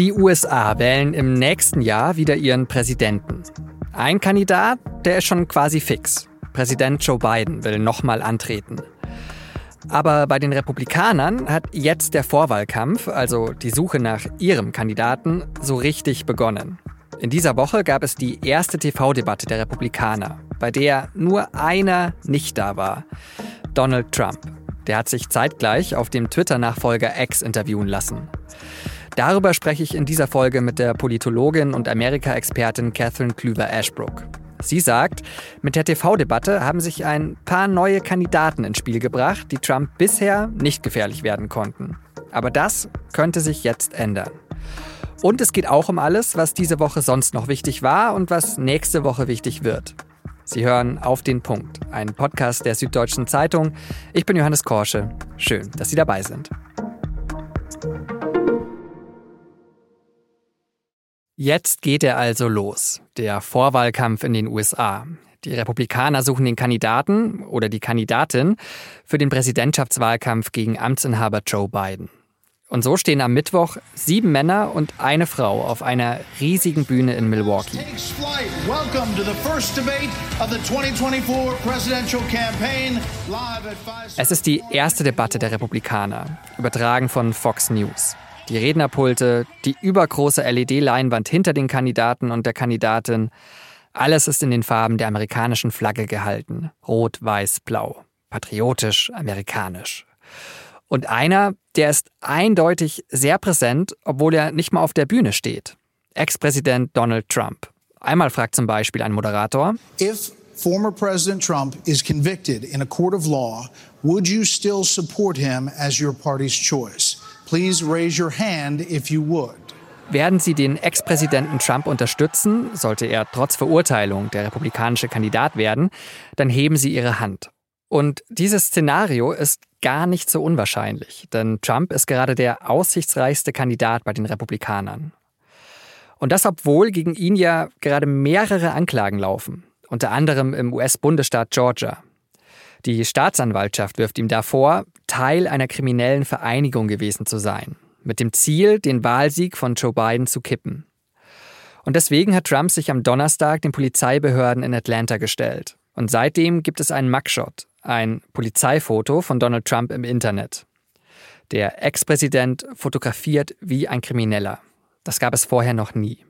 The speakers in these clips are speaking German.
Die USA wählen im nächsten Jahr wieder ihren Präsidenten. Ein Kandidat, der ist schon quasi fix. Präsident Joe Biden will nochmal antreten. Aber bei den Republikanern hat jetzt der Vorwahlkampf, also die Suche nach ihrem Kandidaten, so richtig begonnen. In dieser Woche gab es die erste TV-Debatte der Republikaner, bei der nur einer nicht da war. Donald Trump. Der hat sich zeitgleich auf dem Twitter-Nachfolger X interviewen lassen. Darüber spreche ich in dieser Folge mit der Politologin und Amerika-Expertin Catherine Klüver-Ashbrook. Sie sagt, mit der TV-Debatte haben sich ein paar neue Kandidaten ins Spiel gebracht, die Trump bisher nicht gefährlich werden konnten. Aber das könnte sich jetzt ändern. Und es geht auch um alles, was diese Woche sonst noch wichtig war und was nächste Woche wichtig wird. Sie hören auf den Punkt, ein Podcast der Süddeutschen Zeitung. Ich bin Johannes Korsche. Schön, dass Sie dabei sind. Jetzt geht er also los, der Vorwahlkampf in den USA. Die Republikaner suchen den Kandidaten oder die Kandidatin für den Präsidentschaftswahlkampf gegen Amtsinhaber Joe Biden. Und so stehen am Mittwoch sieben Männer und eine Frau auf einer riesigen Bühne in Milwaukee. Es ist die erste Debatte der Republikaner, übertragen von Fox News die Rednerpulte, die übergroße LED-Leinwand hinter den Kandidaten und der Kandidatin. Alles ist in den Farben der amerikanischen Flagge gehalten. Rot, weiß, blau. Patriotisch, amerikanisch. Und einer, der ist eindeutig sehr präsent, obwohl er nicht mal auf der Bühne steht. Ex-Präsident Donald Trump. Einmal fragt zum Beispiel ein Moderator, If former President Trump is convicted in a court of law, would you still support him as your party's choice? Please raise your hand if you would. Werden Sie den Ex-Präsidenten Trump unterstützen, sollte er trotz Verurteilung der republikanische Kandidat werden, dann heben Sie Ihre Hand. Und dieses Szenario ist gar nicht so unwahrscheinlich, denn Trump ist gerade der aussichtsreichste Kandidat bei den Republikanern. Und das, obwohl gegen ihn ja gerade mehrere Anklagen laufen, unter anderem im US-Bundesstaat Georgia. Die Staatsanwaltschaft wirft ihm davor, Teil einer kriminellen Vereinigung gewesen zu sein, mit dem Ziel, den Wahlsieg von Joe Biden zu kippen. Und deswegen hat Trump sich am Donnerstag den Polizeibehörden in Atlanta gestellt. Und seitdem gibt es einen Mugshot, ein Polizeifoto von Donald Trump im Internet. Der Ex-Präsident fotografiert wie ein Krimineller. Das gab es vorher noch nie.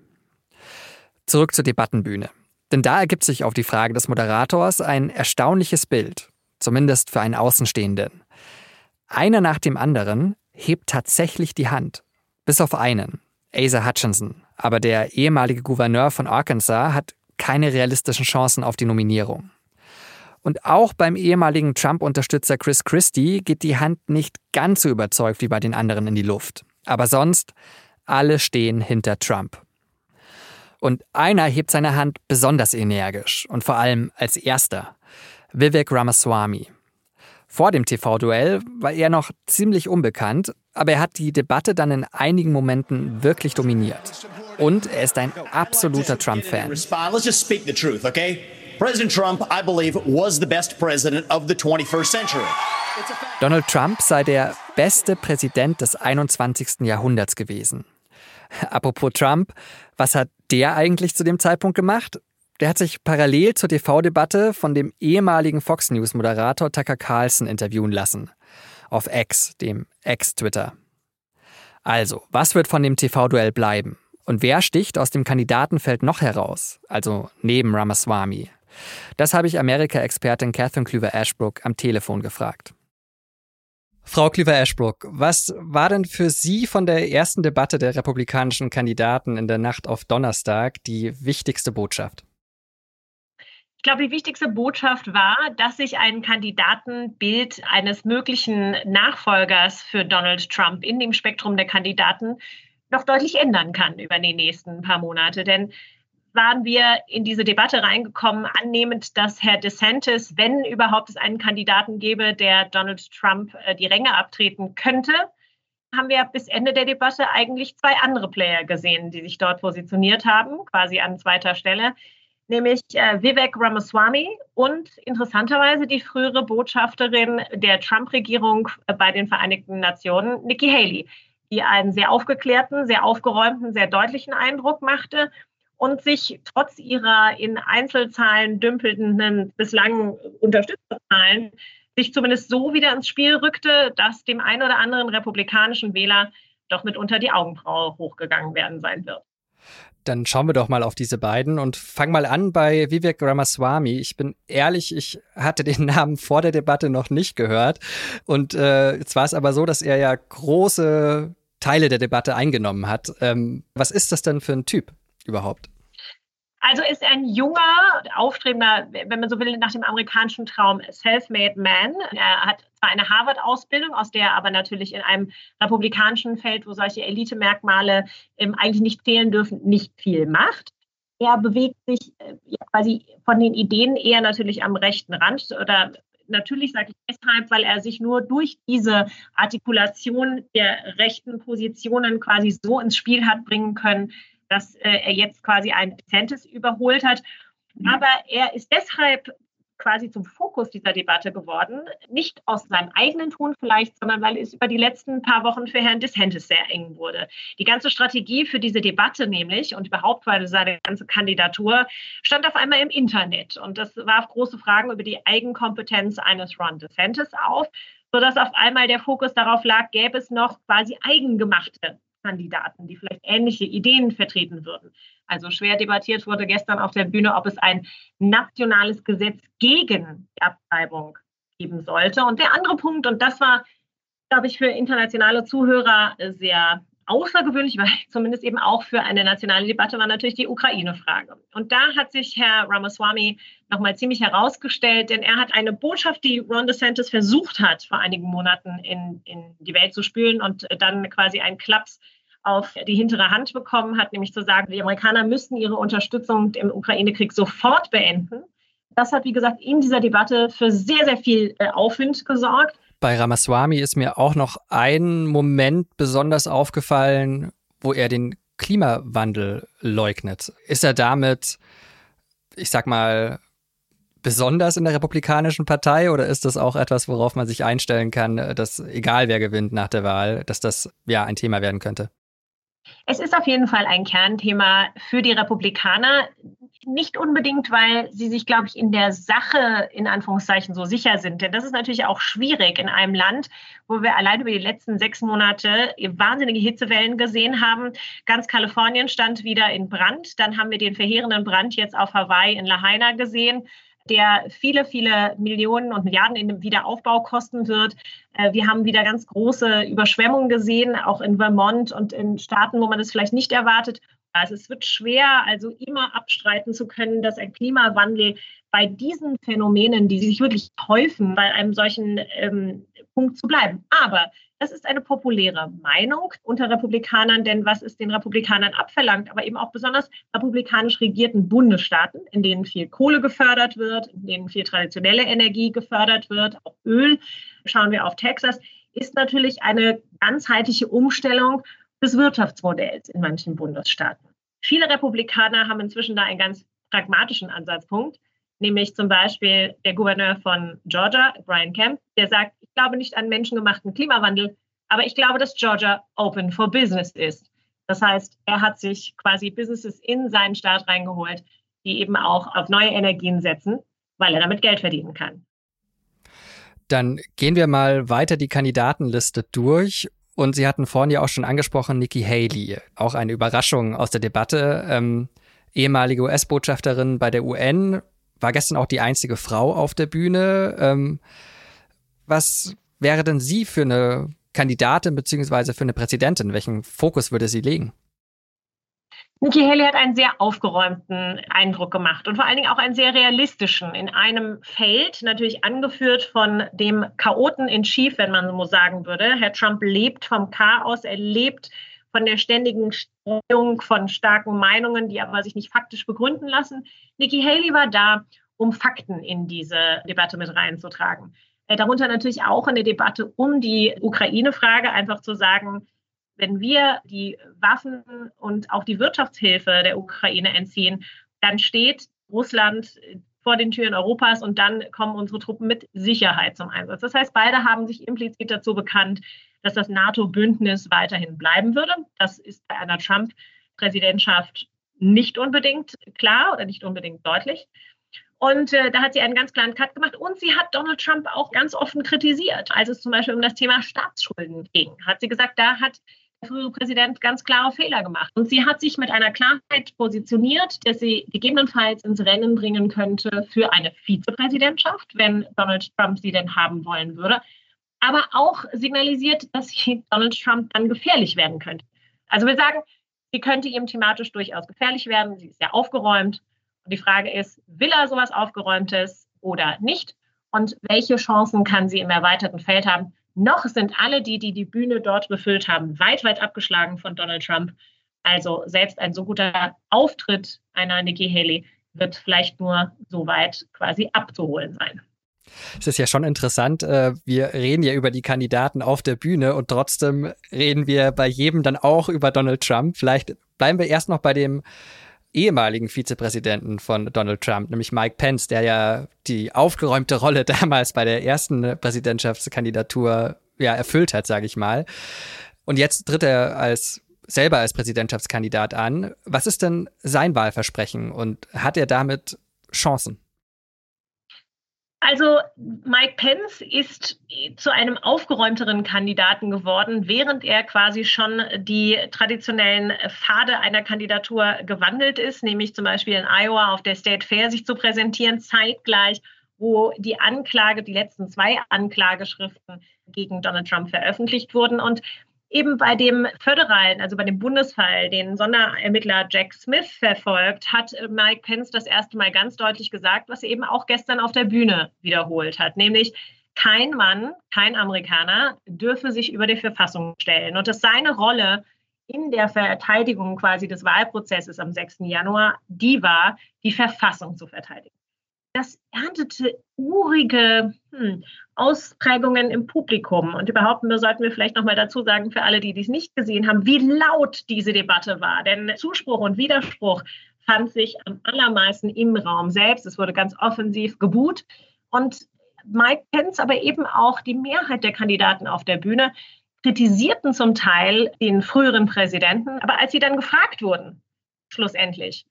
Zurück zur Debattenbühne. Denn da ergibt sich auf die Frage des Moderators ein erstaunliches Bild zumindest für einen Außenstehenden. Einer nach dem anderen hebt tatsächlich die Hand. Bis auf einen, Asa Hutchinson. Aber der ehemalige Gouverneur von Arkansas hat keine realistischen Chancen auf die Nominierung. Und auch beim ehemaligen Trump-Unterstützer Chris Christie geht die Hand nicht ganz so überzeugt wie bei den anderen in die Luft. Aber sonst, alle stehen hinter Trump. Und einer hebt seine Hand besonders energisch und vor allem als erster. Vivek Ramaswamy. Vor dem TV-Duell war er noch ziemlich unbekannt, aber er hat die Debatte dann in einigen Momenten wirklich dominiert. Und er ist ein absoluter Trump-Fan. President Trump, I believe, was the best president of the 21st century. Donald Trump sei der beste Präsident des 21. Jahrhunderts gewesen. Apropos Trump, was hat der eigentlich zu dem Zeitpunkt gemacht? Der hat sich parallel zur TV-Debatte von dem ehemaligen Fox News-Moderator Tucker Carlson interviewen lassen. Auf X, dem Ex-Twitter. Also, was wird von dem TV-Duell bleiben? Und wer sticht aus dem Kandidatenfeld noch heraus? Also neben Ramaswamy. Das habe ich Amerika-Expertin Catherine Klüver-Ashbrook am Telefon gefragt. Frau Klüver-Ashbrook, was war denn für Sie von der ersten Debatte der republikanischen Kandidaten in der Nacht auf Donnerstag die wichtigste Botschaft? Ich glaube, die wichtigste Botschaft war, dass sich ein Kandidatenbild eines möglichen Nachfolgers für Donald Trump in dem Spektrum der Kandidaten noch deutlich ändern kann über die nächsten paar Monate. Denn waren wir in diese Debatte reingekommen, annehmend, dass Herr DeSantis, wenn überhaupt es einen Kandidaten gäbe, der Donald Trump äh, die Ränge abtreten könnte, haben wir bis Ende der Debatte eigentlich zwei andere Player gesehen, die sich dort positioniert haben, quasi an zweiter Stelle nämlich äh, Vivek Ramaswamy und interessanterweise die frühere Botschafterin der Trump-Regierung äh, bei den Vereinigten Nationen, Nikki Haley. die einen sehr aufgeklärten, sehr aufgeräumten, sehr deutlichen Eindruck machte und sich trotz ihrer in Einzelzahlen dümpelnden bislang Unterstützerzahlen sich zumindest so wieder ins Spiel rückte, dass dem einen oder anderen republikanischen Wähler doch mitunter die Augenbraue hochgegangen werden sein wird. Dann schauen wir doch mal auf diese beiden und fang mal an bei Vivek Ramaswamy. Ich bin ehrlich, ich hatte den Namen vor der Debatte noch nicht gehört. Und äh, jetzt war es aber so, dass er ja große Teile der Debatte eingenommen hat. Ähm, was ist das denn für ein Typ überhaupt? Also ist ein junger, aufstrebender, wenn man so will, nach dem amerikanischen Traum self-made man. Er hat zwar eine Harvard-Ausbildung, aus der er aber natürlich in einem republikanischen Feld, wo solche Elite-Merkmale ähm, eigentlich nicht fehlen dürfen, nicht viel macht. Er bewegt sich äh, quasi von den Ideen eher natürlich am rechten Rand oder natürlich sage ich deshalb, weil er sich nur durch diese Artikulation der rechten Positionen quasi so ins Spiel hat bringen können, dass äh, er jetzt quasi ein DeSantis überholt hat. Aber er ist deshalb quasi zum Fokus dieser Debatte geworden, nicht aus seinem eigenen Ton vielleicht, sondern weil es über die letzten paar Wochen für Herrn DeSantis sehr eng wurde. Die ganze Strategie für diese Debatte nämlich und überhaupt für seine ganze Kandidatur stand auf einmal im Internet und das warf große Fragen über die Eigenkompetenz eines Ron DeSantis auf, sodass auf einmal der Fokus darauf lag, gäbe es noch quasi eigengemachte Kandidaten, die vielleicht ähnliche Ideen vertreten würden. Also schwer debattiert wurde gestern auf der Bühne, ob es ein nationales Gesetz gegen die Abtreibung geben sollte. Und der andere Punkt, und das war, glaube ich, für internationale Zuhörer sehr außergewöhnlich, weil zumindest eben auch für eine nationale Debatte war natürlich die Ukraine-Frage. Und da hat sich Herr Ramaswamy nochmal ziemlich herausgestellt, denn er hat eine Botschaft, die Ron DeSantis versucht hat, vor einigen Monaten in, in die Welt zu spülen und dann quasi einen Klaps auf die hintere Hand bekommen hat, nämlich zu sagen, die Amerikaner müssten ihre Unterstützung im Ukraine-Krieg sofort beenden. Das hat, wie gesagt, in dieser Debatte für sehr, sehr viel äh, Aufwind gesorgt. Bei Ramaswamy ist mir auch noch ein Moment besonders aufgefallen, wo er den Klimawandel leugnet. Ist er damit, ich sag mal, besonders in der Republikanischen Partei oder ist das auch etwas, worauf man sich einstellen kann, dass egal wer gewinnt nach der Wahl, dass das ja ein Thema werden könnte? Es ist auf jeden Fall ein Kernthema für die Republikaner. Nicht unbedingt, weil sie sich, glaube ich, in der Sache in Anführungszeichen so sicher sind. Denn das ist natürlich auch schwierig in einem Land, wo wir allein über die letzten sechs Monate wahnsinnige Hitzewellen gesehen haben. Ganz Kalifornien stand wieder in Brand. Dann haben wir den verheerenden Brand jetzt auf Hawaii in Lahaina gesehen der viele, viele Millionen und Milliarden in dem Wiederaufbau kosten wird. Äh, wir haben wieder ganz große Überschwemmungen gesehen, auch in Vermont und in Staaten, wo man das vielleicht nicht erwartet. Also es wird schwer, also immer abstreiten zu können, dass ein Klimawandel bei diesen Phänomenen, die sich wirklich häufen, bei einem solchen ähm, Punkt zu bleiben. Aber das ist eine populäre Meinung unter Republikanern, denn was es den Republikanern abverlangt, aber eben auch besonders republikanisch regierten Bundesstaaten, in denen viel Kohle gefördert wird, in denen viel traditionelle Energie gefördert wird, auch Öl, schauen wir auf Texas, ist natürlich eine ganzheitliche Umstellung des Wirtschaftsmodells in manchen Bundesstaaten. Viele Republikaner haben inzwischen da einen ganz pragmatischen Ansatzpunkt, nämlich zum Beispiel der Gouverneur von Georgia, Brian Kemp, der sagt, ich glaube nicht an menschengemachten Klimawandel, aber ich glaube, dass Georgia open for business ist. Das heißt, er hat sich quasi Businesses in seinen Staat reingeholt, die eben auch auf neue Energien setzen, weil er damit Geld verdienen kann. Dann gehen wir mal weiter die Kandidatenliste durch. Und Sie hatten vorhin ja auch schon angesprochen, Nikki Haley, auch eine Überraschung aus der Debatte. Ähm, ehemalige US-Botschafterin bei der UN, war gestern auch die einzige Frau auf der Bühne. Ähm, was wäre denn sie für eine Kandidatin beziehungsweise für eine Präsidentin? Welchen Fokus würde sie legen? Nikki Haley hat einen sehr aufgeräumten Eindruck gemacht und vor allen Dingen auch einen sehr realistischen in einem Feld, natürlich angeführt von dem Chaoten in Chief, wenn man so sagen würde. Herr Trump lebt vom Chaos, er lebt von der ständigen Streuung von starken Meinungen, die aber sich nicht faktisch begründen lassen. Nikki Haley war da, um Fakten in diese Debatte mit reinzutragen. Äh, darunter natürlich auch in der Debatte um die Ukraine-Frage einfach zu sagen, wenn wir die Waffen und auch die Wirtschaftshilfe der Ukraine entziehen, dann steht Russland vor den Türen Europas und dann kommen unsere Truppen mit Sicherheit zum Einsatz. Das heißt, beide haben sich implizit dazu bekannt, dass das NATO-Bündnis weiterhin bleiben würde. Das ist bei einer Trump-Präsidentschaft nicht unbedingt klar oder nicht unbedingt deutlich. Und äh, da hat sie einen ganz klaren Cut gemacht. Und sie hat Donald Trump auch ganz offen kritisiert, als es zum Beispiel um das Thema Staatsschulden ging. Hat sie gesagt, da hat frühere Präsident ganz klare Fehler gemacht. Und sie hat sich mit einer Klarheit positioniert, dass sie gegebenenfalls ins Rennen bringen könnte für eine Vizepräsidentschaft, wenn Donald Trump sie denn haben wollen würde. Aber auch signalisiert, dass Donald Trump dann gefährlich werden könnte. Also wir sagen, sie könnte ihm thematisch durchaus gefährlich werden. Sie ist sehr aufgeräumt. Und die Frage ist, will er sowas Aufgeräumtes oder nicht? Und welche Chancen kann sie im erweiterten Feld haben? Noch sind alle die, die die Bühne dort befüllt haben, weit, weit abgeschlagen von Donald Trump. Also selbst ein so guter Auftritt einer Nikki Haley wird vielleicht nur so weit quasi abzuholen sein. Es ist ja schon interessant, äh, wir reden ja über die Kandidaten auf der Bühne und trotzdem reden wir bei jedem dann auch über Donald Trump. Vielleicht bleiben wir erst noch bei dem ehemaligen Vizepräsidenten von Donald Trump, nämlich Mike Pence, der ja die aufgeräumte Rolle damals bei der ersten Präsidentschaftskandidatur ja erfüllt hat, sage ich mal. Und jetzt tritt er als selber als Präsidentschaftskandidat an. Was ist denn sein Wahlversprechen und hat er damit Chancen? Also Mike Pence ist zu einem aufgeräumteren Kandidaten geworden, während er quasi schon die traditionellen Pfade einer Kandidatur gewandelt ist, nämlich zum Beispiel in Iowa auf der State Fair sich zu präsentieren, zeitgleich, wo die Anklage, die letzten zwei Anklageschriften gegen Donald Trump veröffentlicht wurden. Und eben bei dem föderalen, also bei dem Bundesfall, den Sonderermittler Jack Smith verfolgt, hat Mike Pence das erste Mal ganz deutlich gesagt, was er eben auch gestern auf der Bühne wiederholt hat, nämlich kein Mann, kein Amerikaner dürfe sich über die Verfassung stellen und dass seine Rolle in der Verteidigung quasi des Wahlprozesses am 6. Januar die war, die Verfassung zu verteidigen das erntete urige hm, Ausprägungen im Publikum. Und überhaupt sollten wir vielleicht noch mal dazu sagen, für alle, die dies nicht gesehen haben, wie laut diese Debatte war. Denn Zuspruch und Widerspruch fand sich am allermeisten im Raum selbst. Es wurde ganz offensiv gebuht. Und Mike Pence, aber eben auch die Mehrheit der Kandidaten auf der Bühne, kritisierten zum Teil den früheren Präsidenten. Aber als sie dann gefragt wurden, schlussendlich,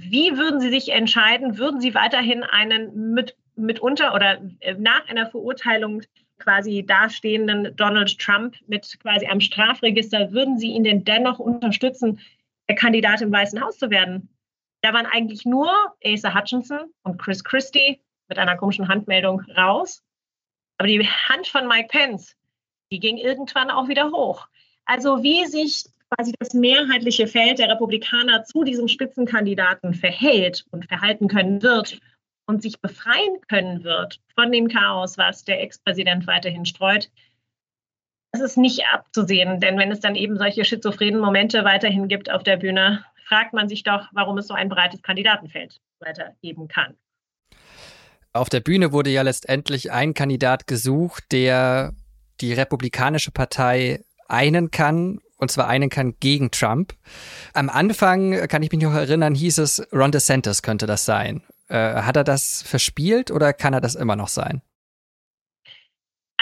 wie würden Sie sich entscheiden? Würden Sie weiterhin einen mit, mitunter oder äh, nach einer Verurteilung quasi dastehenden Donald Trump mit quasi einem Strafregister, würden Sie ihn denn dennoch unterstützen, der Kandidat im Weißen Haus zu werden? Da waren eigentlich nur Asa Hutchinson und Chris Christie mit einer komischen Handmeldung raus. Aber die Hand von Mike Pence, die ging irgendwann auch wieder hoch. Also wie sich quasi das mehrheitliche Feld der Republikaner zu diesem Spitzenkandidaten verhält und verhalten können wird und sich befreien können wird von dem Chaos, was der Ex-Präsident weiterhin streut, das ist nicht abzusehen. Denn wenn es dann eben solche schizophrenen Momente weiterhin gibt auf der Bühne, fragt man sich doch, warum es so ein breites Kandidatenfeld weitergeben kann. Auf der Bühne wurde ja letztendlich ein Kandidat gesucht, der die Republikanische Partei einen kann und zwar einen kann gegen Trump. Am Anfang, kann ich mich noch erinnern, hieß es, Ron DeSantis könnte das sein. Äh, hat er das verspielt oder kann er das immer noch sein?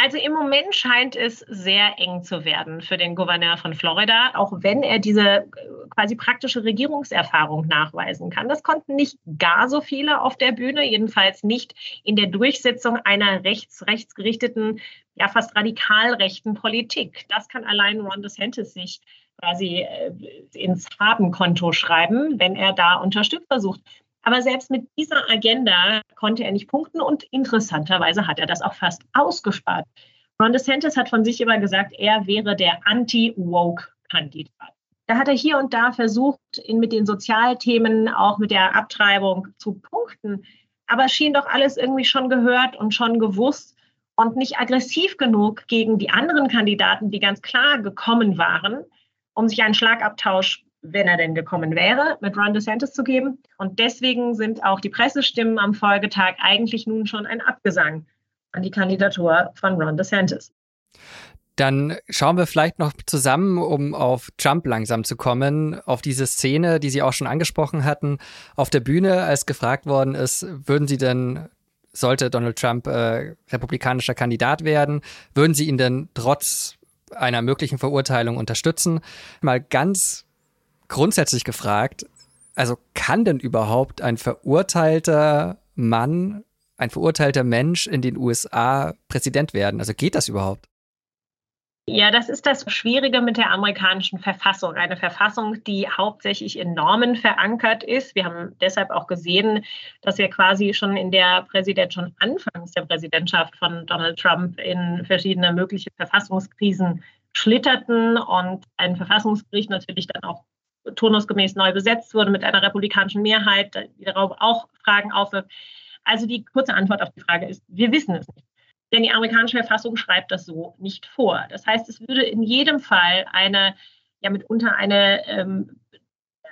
Also im Moment scheint es sehr eng zu werden für den Gouverneur von Florida, auch wenn er diese äh, quasi praktische Regierungserfahrung nachweisen kann. Das konnten nicht gar so viele auf der Bühne, jedenfalls nicht in der Durchsetzung einer rechts, rechtsgerichteten, ja fast radikal rechten Politik. Das kann allein Ron DeSantis sich quasi äh, ins Farbenkonto schreiben, wenn er da Unterstützer sucht. Aber selbst mit dieser Agenda konnte er nicht punkten und interessanterweise hat er das auch fast ausgespart. Ron DeSantis hat von sich immer gesagt, er wäre der Anti-Woke-Kandidat. Da hat er hier und da versucht, ihn mit den Sozialthemen, auch mit der Abtreibung zu punkten. Aber schien doch alles irgendwie schon gehört und schon gewusst und nicht aggressiv genug gegen die anderen Kandidaten, die ganz klar gekommen waren, um sich einen Schlagabtausch wenn er denn gekommen wäre, mit Ron DeSantis zu geben. Und deswegen sind auch die Pressestimmen am Folgetag eigentlich nun schon ein Abgesang an die Kandidatur von Ron DeSantis. Dann schauen wir vielleicht noch zusammen, um auf Trump langsam zu kommen, auf diese Szene, die Sie auch schon angesprochen hatten, auf der Bühne, als gefragt worden ist, würden Sie denn, sollte Donald Trump äh, republikanischer Kandidat werden, würden Sie ihn denn trotz einer möglichen Verurteilung unterstützen. Mal ganz grundsätzlich gefragt, also kann denn überhaupt ein verurteilter Mann, ein verurteilter Mensch in den USA Präsident werden? Also geht das überhaupt? Ja, das ist das Schwierige mit der amerikanischen Verfassung. Eine Verfassung, die hauptsächlich in Normen verankert ist. Wir haben deshalb auch gesehen, dass wir quasi schon in der Präsident, schon anfangs der Präsidentschaft von Donald Trump in verschiedene mögliche Verfassungskrisen schlitterten und ein Verfassungsgericht natürlich dann auch turnusgemäß neu besetzt wurde mit einer republikanischen Mehrheit, die darauf auch Fragen aufwirft. Also die kurze Antwort auf die Frage ist, wir wissen es nicht. Denn die amerikanische Verfassung schreibt das so nicht vor. Das heißt, es würde in jedem Fall eine, ja mitunter eine, ähm,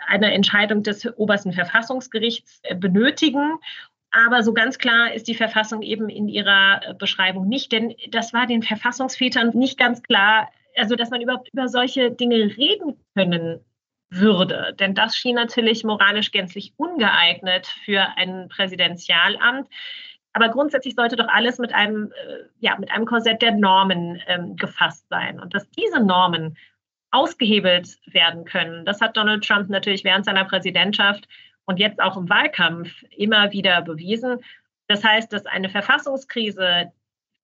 eine Entscheidung des obersten Verfassungsgerichts äh, benötigen. Aber so ganz klar ist die Verfassung eben in ihrer äh, Beschreibung nicht, denn das war den Verfassungsvätern nicht ganz klar, also dass man überhaupt über solche Dinge reden können würde. Denn das schien natürlich moralisch gänzlich ungeeignet für ein Präsidentialamt. Aber grundsätzlich sollte doch alles mit einem, äh, ja, mit einem Korsett der Normen ähm, gefasst sein. Und dass diese Normen ausgehebelt werden können, das hat Donald Trump natürlich während seiner Präsidentschaft und jetzt auch im Wahlkampf immer wieder bewiesen. Das heißt, dass eine Verfassungskrise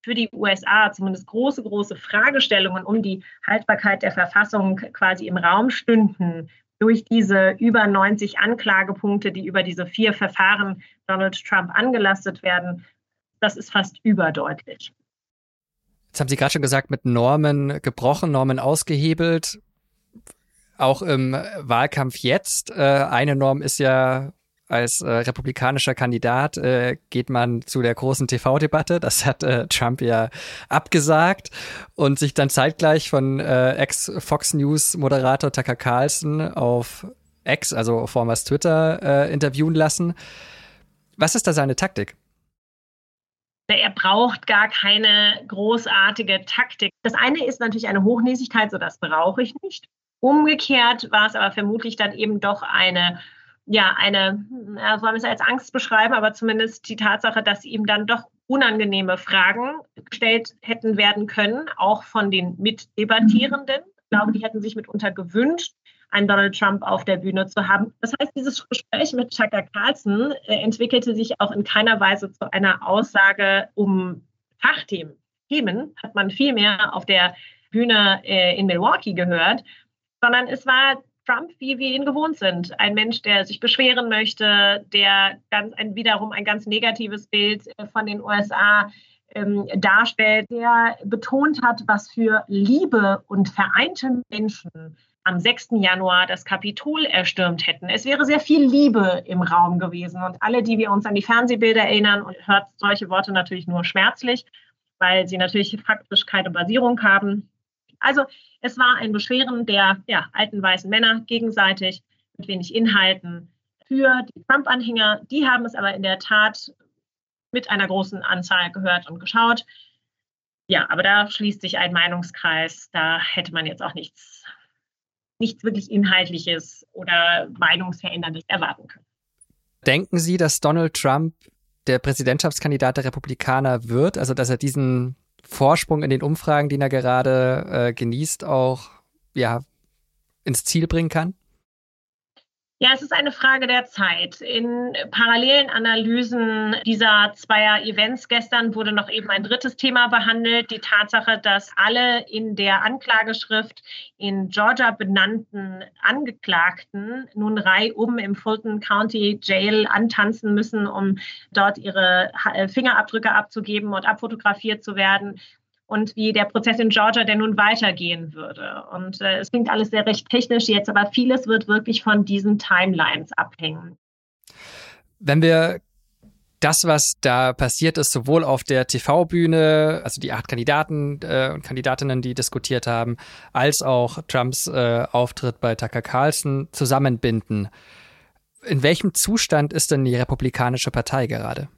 für die USA zumindest große, große Fragestellungen um die Haltbarkeit der Verfassung quasi im Raum stünden, durch diese über 90 Anklagepunkte, die über diese vier Verfahren Donald Trump angelastet werden, das ist fast überdeutlich. Jetzt haben Sie gerade schon gesagt, mit Normen gebrochen, Normen ausgehebelt. Auch im Wahlkampf jetzt. Äh, eine Norm ist ja als äh, republikanischer Kandidat äh, geht man zu der großen TV-Debatte. Das hat äh, Trump ja abgesagt und sich dann zeitgleich von äh, Ex-Fox News-Moderator Tucker Carlson auf X, also vormals Twitter, äh, interviewen lassen. Was ist da seine Taktik? Er braucht gar keine großartige Taktik. Das eine ist natürlich eine Hochnäsigkeit, so das brauche ich nicht. Umgekehrt war es aber vermutlich dann eben doch eine ja, eine, ja, soll man es als Angst beschreiben, aber zumindest die Tatsache, dass ihm dann doch unangenehme Fragen gestellt hätten werden können, auch von den Mitdebattierenden. Ich glaube, die hätten sich mitunter gewünscht, einen Donald Trump auf der Bühne zu haben. Das heißt, dieses Gespräch mit Tucker Carlson äh, entwickelte sich auch in keiner Weise zu einer Aussage um Fachthemen. Themen hat man viel mehr auf der Bühne äh, in Milwaukee gehört, sondern es war Trump, wie wir ihn gewohnt sind. Ein Mensch, der sich beschweren möchte, der ganz ein, wiederum ein ganz negatives Bild äh, von den USA ähm, darstellt, der betont hat, was für Liebe und vereinte Menschen am 6. Januar das Kapitol erstürmt hätten. Es wäre sehr viel Liebe im Raum gewesen. Und alle, die wir uns an die Fernsehbilder erinnern, und hört solche Worte natürlich nur schmerzlich, weil sie natürlich faktisch keine Basierung haben. Also es war ein Beschweren der ja, alten weißen Männer gegenseitig mit wenig Inhalten. Für die Trump-Anhänger, die haben es aber in der Tat mit einer großen Anzahl gehört und geschaut. Ja, aber da schließt sich ein Meinungskreis. Da hätte man jetzt auch nichts, nichts wirklich Inhaltliches oder Meinungsveränderndes erwarten können. Denken Sie, dass Donald Trump der Präsidentschaftskandidat der Republikaner wird, also dass er diesen Vorsprung in den Umfragen, den er gerade äh, genießt, auch ja, ins Ziel bringen kann? Ja, es ist eine Frage der Zeit. In parallelen Analysen dieser zweier Events gestern wurde noch eben ein drittes Thema behandelt, die Tatsache, dass alle in der Anklageschrift in Georgia benannten Angeklagten nun reihum im Fulton County Jail antanzen müssen, um dort ihre Fingerabdrücke abzugeben und abfotografiert zu werden und wie der Prozess in Georgia denn nun weitergehen würde. Und äh, es klingt alles sehr recht technisch jetzt, aber vieles wird wirklich von diesen Timelines abhängen. Wenn wir das, was da passiert ist, sowohl auf der TV-Bühne, also die acht Kandidaten äh, und Kandidatinnen, die diskutiert haben, als auch Trumps äh, Auftritt bei Tucker Carlson zusammenbinden. In welchem Zustand ist denn die Republikanische Partei gerade?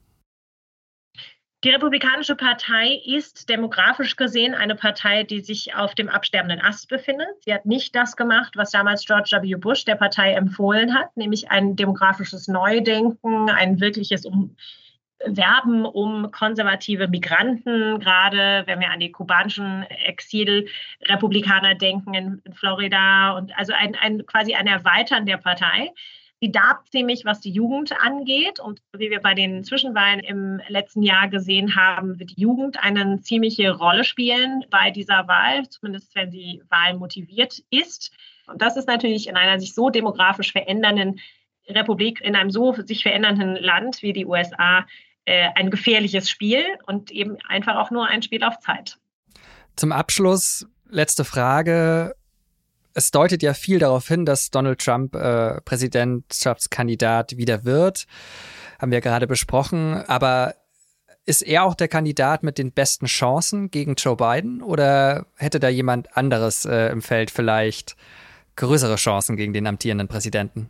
Die Republikanische Partei ist demografisch gesehen eine Partei, die sich auf dem absterbenden Ast befindet. Sie hat nicht das gemacht, was damals George W. Bush der Partei empfohlen hat, nämlich ein demografisches Neudenken, ein wirkliches um werben um konservative Migranten, gerade wenn wir an die kubanischen Exilrepublikaner denken in, Florida und also ein, ein quasi ein Erweitern der Partei. Sie darb ziemlich, was die Jugend angeht. Und wie wir bei den Zwischenwahlen im letzten Jahr gesehen haben, wird die Jugend eine ziemliche Rolle spielen bei dieser Wahl, zumindest wenn sie wahlmotiviert ist. Und das ist natürlich in einer sich so demografisch verändernden Republik, in einem so sich verändernden Land wie die USA, äh, ein gefährliches Spiel und eben einfach auch nur ein Spiel auf Zeit. Zum Abschluss, letzte Frage. Es deutet ja viel darauf hin, dass Donald Trump äh, Präsidentschaftskandidat wieder wird. Haben wir gerade besprochen. Aber ist er auch der Kandidat mit den besten Chancen gegen Joe Biden oder hätte da jemand anderes äh, im Feld vielleicht größere Chancen gegen den amtierenden Präsidenten?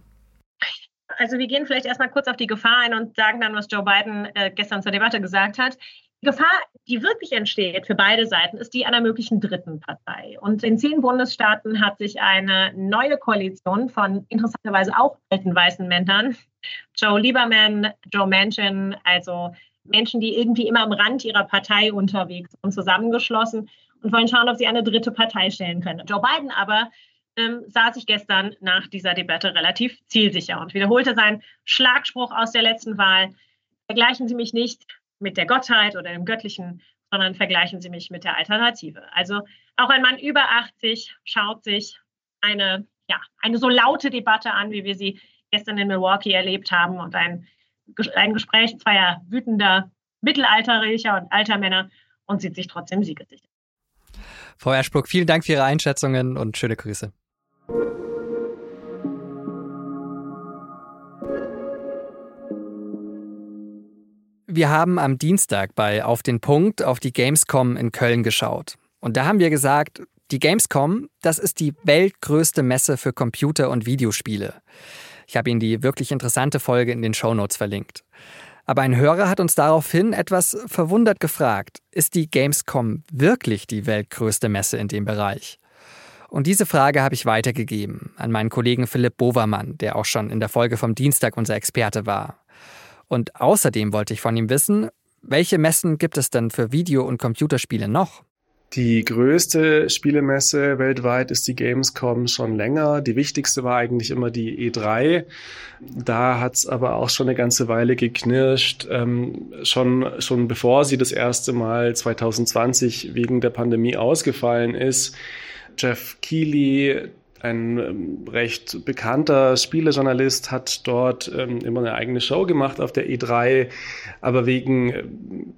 Also wir gehen vielleicht erstmal kurz auf die Gefahr ein und sagen dann, was Joe Biden äh, gestern zur Debatte gesagt hat. Die Gefahr, die wirklich entsteht für beide Seiten, ist die einer möglichen dritten Partei. Und in zehn Bundesstaaten hat sich eine neue Koalition von interessanterweise auch alten weißen Männern, Joe Lieberman, Joe Manchin, also Menschen, die irgendwie immer am Rand ihrer Partei unterwegs sind, zusammengeschlossen und wollen schauen, ob sie eine dritte Partei stellen können. Joe Biden aber ähm, sah sich gestern nach dieser Debatte relativ zielsicher und wiederholte seinen Schlagspruch aus der letzten Wahl. Vergleichen Sie mich nicht mit der Gottheit oder dem Göttlichen, sondern vergleichen Sie mich mit der Alternative. Also auch ein Mann über 80 schaut sich eine, ja, eine so laute Debatte an, wie wir sie gestern in Milwaukee erlebt haben und ein, ein Gespräch zweier wütender, mittelalterlicher und alter Männer und sieht sich trotzdem siegesicher. Frau Eschbruck, vielen Dank für Ihre Einschätzungen und schöne Grüße. Wir haben am Dienstag bei Auf den Punkt auf die Gamescom in Köln geschaut. Und da haben wir gesagt, die Gamescom, das ist die weltgrößte Messe für Computer- und Videospiele. Ich habe Ihnen die wirklich interessante Folge in den Shownotes verlinkt. Aber ein Hörer hat uns daraufhin etwas verwundert gefragt, ist die Gamescom wirklich die weltgrößte Messe in dem Bereich? Und diese Frage habe ich weitergegeben an meinen Kollegen Philipp Bovermann, der auch schon in der Folge vom Dienstag unser Experte war. Und außerdem wollte ich von ihm wissen, welche Messen gibt es denn für Video- und Computerspiele noch? Die größte Spielemesse weltweit ist die Gamescom schon länger. Die wichtigste war eigentlich immer die E3. Da hat es aber auch schon eine ganze Weile geknirscht. Ähm, schon, schon bevor sie das erste Mal 2020 wegen der Pandemie ausgefallen ist. Jeff Keighley, ein ähm, recht bekannter Spielejournalist hat dort ähm, immer eine eigene Show gemacht auf der E3, aber wegen, äh,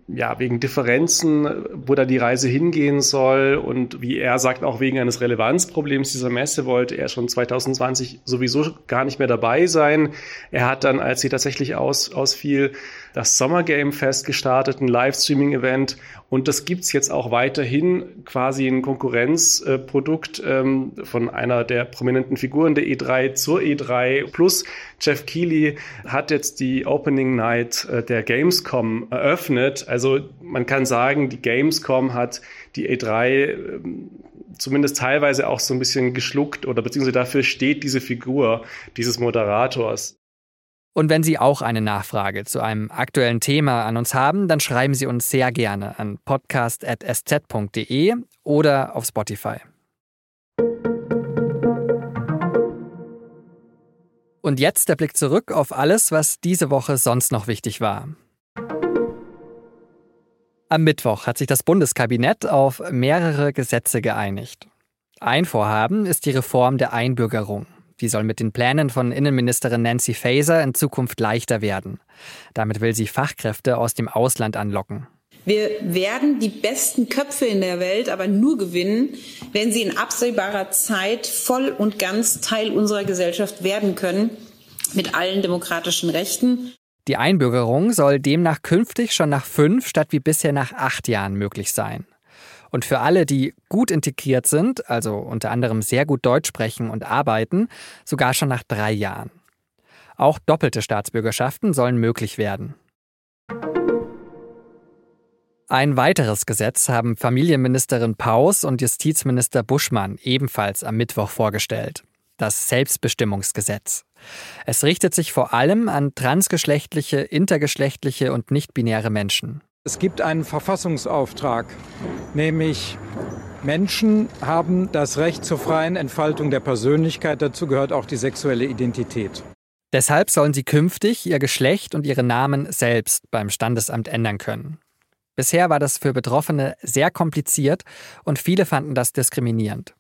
ja, wegen Differenzen, wo da die Reise hingehen soll und wie er sagt, auch wegen eines Relevanzproblems dieser Messe wollte er schon 2020 sowieso gar nicht mehr dabei sein. Er hat dann, als sie tatsächlich aus, ausfiel, das Summer Game Fest gestartet, ein Livestreaming-Event. Und das gibt's jetzt auch weiterhin quasi ein Konkurrenzprodukt ähm, von einer der prominenten Figuren der E3 zur E3. Plus Jeff Keighley hat jetzt die Opening Night äh, der Gamescom eröffnet. Also man kann sagen, die Gamescom hat die E3 ähm, zumindest teilweise auch so ein bisschen geschluckt oder beziehungsweise dafür steht diese Figur dieses Moderators. Und wenn Sie auch eine Nachfrage zu einem aktuellen Thema an uns haben, dann schreiben Sie uns sehr gerne an podcast.sz.de oder auf Spotify. Und jetzt der Blick zurück auf alles, was diese Woche sonst noch wichtig war. Am Mittwoch hat sich das Bundeskabinett auf mehrere Gesetze geeinigt. Ein Vorhaben ist die Reform der Einbürgerung. Die soll mit den Plänen von Innenministerin Nancy Faeser in Zukunft leichter werden. Damit will sie Fachkräfte aus dem Ausland anlocken. Wir werden die besten Köpfe in der Welt aber nur gewinnen, wenn sie in absehbarer Zeit voll und ganz Teil unserer Gesellschaft werden können, mit allen demokratischen Rechten. Die Einbürgerung soll demnach künftig schon nach fünf statt wie bisher nach acht Jahren möglich sein. Und für alle, die gut integriert sind, also unter anderem sehr gut Deutsch sprechen und arbeiten, sogar schon nach drei Jahren. Auch doppelte Staatsbürgerschaften sollen möglich werden. Ein weiteres Gesetz haben Familienministerin Paus und Justizminister Buschmann ebenfalls am Mittwoch vorgestellt. das Selbstbestimmungsgesetz. Es richtet sich vor allem an transgeschlechtliche, intergeschlechtliche und nicht-binäre Menschen. Es gibt einen Verfassungsauftrag, nämlich Menschen haben das Recht zur freien Entfaltung der Persönlichkeit. Dazu gehört auch die sexuelle Identität. Deshalb sollen sie künftig ihr Geschlecht und ihre Namen selbst beim Standesamt ändern können. Bisher war das für Betroffene sehr kompliziert und viele fanden das diskriminierend.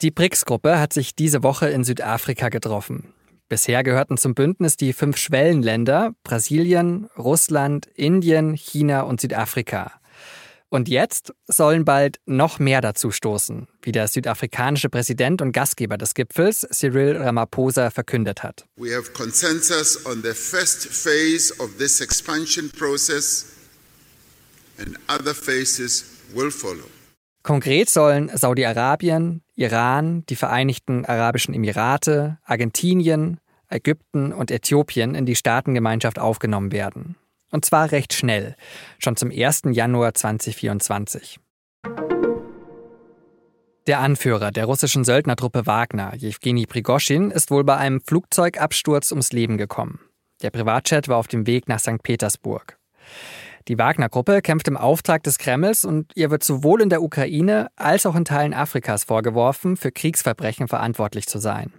Die BRICS-Gruppe hat sich diese Woche in Südafrika getroffen. Bisher gehörten zum Bündnis die fünf Schwellenländer Brasilien, Russland, Indien, China und Südafrika. Und jetzt sollen bald noch mehr dazu stoßen, wie der südafrikanische Präsident und Gastgeber des Gipfels, Cyril Ramaphosa, verkündet hat. We have consensus on the first phase of this expansion process and other phases will follow. Konkret sollen Saudi-Arabien, Iran, die Vereinigten Arabischen Emirate, Argentinien, Ägypten und Äthiopien in die Staatengemeinschaft aufgenommen werden. Und zwar recht schnell, schon zum 1. Januar 2024. Der Anführer der russischen Söldnertruppe Wagner, Jewgeni Prigoschin, ist wohl bei einem Flugzeugabsturz ums Leben gekommen. Der Privatjet war auf dem Weg nach St. Petersburg. Die Wagner-Gruppe kämpft im Auftrag des Kremls und ihr wird sowohl in der Ukraine als auch in Teilen Afrikas vorgeworfen, für Kriegsverbrechen verantwortlich zu sein.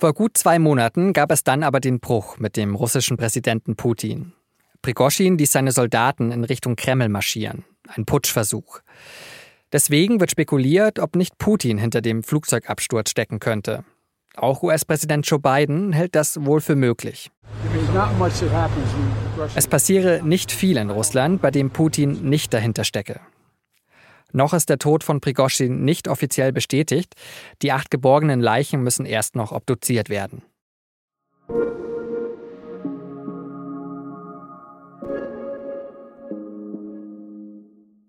Vor gut zwei Monaten gab es dann aber den Bruch mit dem russischen Präsidenten Putin. Prigoschin ließ seine Soldaten in Richtung Kreml marschieren. Ein Putschversuch. Deswegen wird spekuliert, ob nicht Putin hinter dem Flugzeugabsturz stecken könnte. Auch US-Präsident Joe Biden hält das wohl für möglich. Es passiere nicht viel in Russland, bei dem Putin nicht dahinter stecke. Noch ist der Tod von Prigoschin nicht offiziell bestätigt. Die acht geborgenen Leichen müssen erst noch obduziert werden.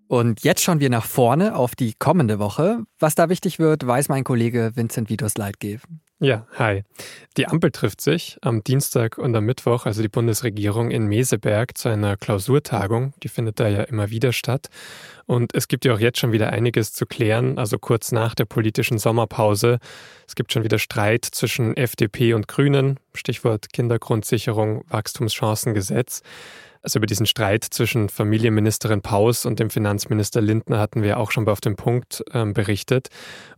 Und jetzt schauen wir nach vorne auf die kommende Woche. Was da wichtig wird, weiß mein Kollege Vincent Vitus Leitgeb. Ja, hi. Die Ampel trifft sich am Dienstag und am Mittwoch, also die Bundesregierung in Meseberg, zu einer Klausurtagung. Die findet da ja immer wieder statt. Und es gibt ja auch jetzt schon wieder einiges zu klären, also kurz nach der politischen Sommerpause. Es gibt schon wieder Streit zwischen FDP und Grünen, Stichwort Kindergrundsicherung, Wachstumschancengesetz. Also über diesen Streit zwischen Familienministerin Paus und dem Finanzminister Lindner hatten wir auch schon auf dem Punkt ähm, berichtet.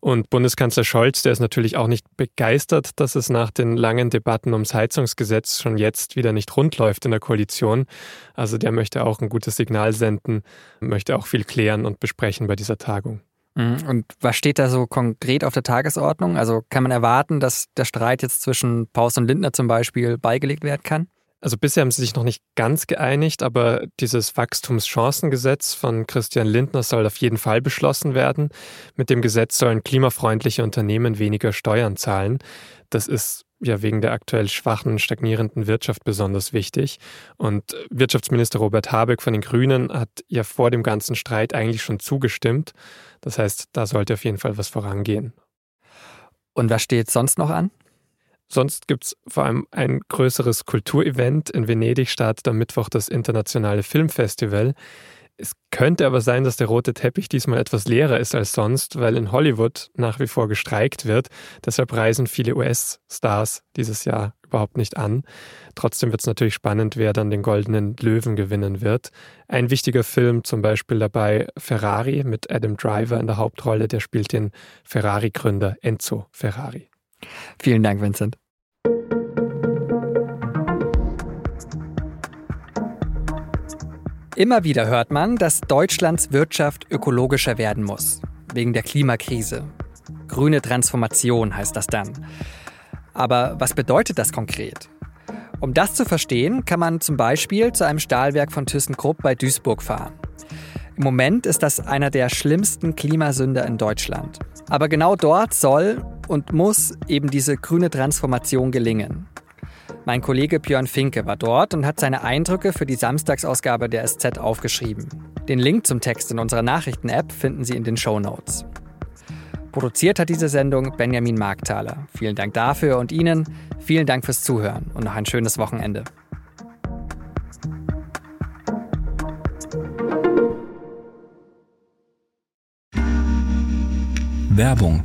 Und Bundeskanzler Scholz, der ist natürlich auch nicht begeistert, dass es nach den langen Debatten ums Heizungsgesetz schon jetzt wieder nicht rund läuft in der Koalition. Also der möchte auch ein gutes Signal senden, möchte auch viel klären und besprechen bei dieser Tagung. Mhm. Und was steht da so konkret auf der Tagesordnung? Also kann man erwarten, dass der Streit jetzt zwischen Paus und Lindner zum Beispiel beigelegt werden kann? Also bisher haben sie sich noch nicht ganz geeinigt, aber dieses Wachstumschancengesetz von Christian Lindner soll auf jeden Fall beschlossen werden. Mit dem Gesetz sollen klimafreundliche Unternehmen weniger Steuern zahlen. Das ist ja wegen der aktuell schwachen, stagnierenden Wirtschaft besonders wichtig. Und Wirtschaftsminister Robert Habeck von den Grünen hat ja vor dem ganzen Streit eigentlich schon zugestimmt. Das heißt, da sollte auf jeden Fall was vorangehen. Und was steht sonst noch an? Sonst gibt es vor allem ein größeres Kulturevent. In Venedig startet am Mittwoch das internationale Filmfestival. Es könnte aber sein, dass der rote Teppich diesmal etwas leerer ist als sonst, weil in Hollywood nach wie vor gestreikt wird. Deshalb reisen viele US-Stars dieses Jahr überhaupt nicht an. Trotzdem wird es natürlich spannend, wer dann den goldenen Löwen gewinnen wird. Ein wichtiger Film zum Beispiel dabei Ferrari mit Adam Driver in der Hauptrolle, der spielt den Ferrari-Gründer Enzo Ferrari. Vielen Dank, Vincent. Immer wieder hört man, dass Deutschlands Wirtschaft ökologischer werden muss, wegen der Klimakrise. Grüne Transformation heißt das dann. Aber was bedeutet das konkret? Um das zu verstehen, kann man zum Beispiel zu einem Stahlwerk von ThyssenKrupp bei Duisburg fahren. Im Moment ist das einer der schlimmsten Klimasünder in Deutschland. Aber genau dort soll und muss eben diese grüne Transformation gelingen. Mein Kollege Björn Finke war dort und hat seine Eindrücke für die Samstagsausgabe der SZ aufgeschrieben. Den Link zum Text in unserer Nachrichten-App finden Sie in den Show Notes. Produziert hat diese Sendung Benjamin Markthaler. Vielen Dank dafür und Ihnen vielen Dank fürs Zuhören und noch ein schönes Wochenende. Werbung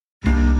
thank you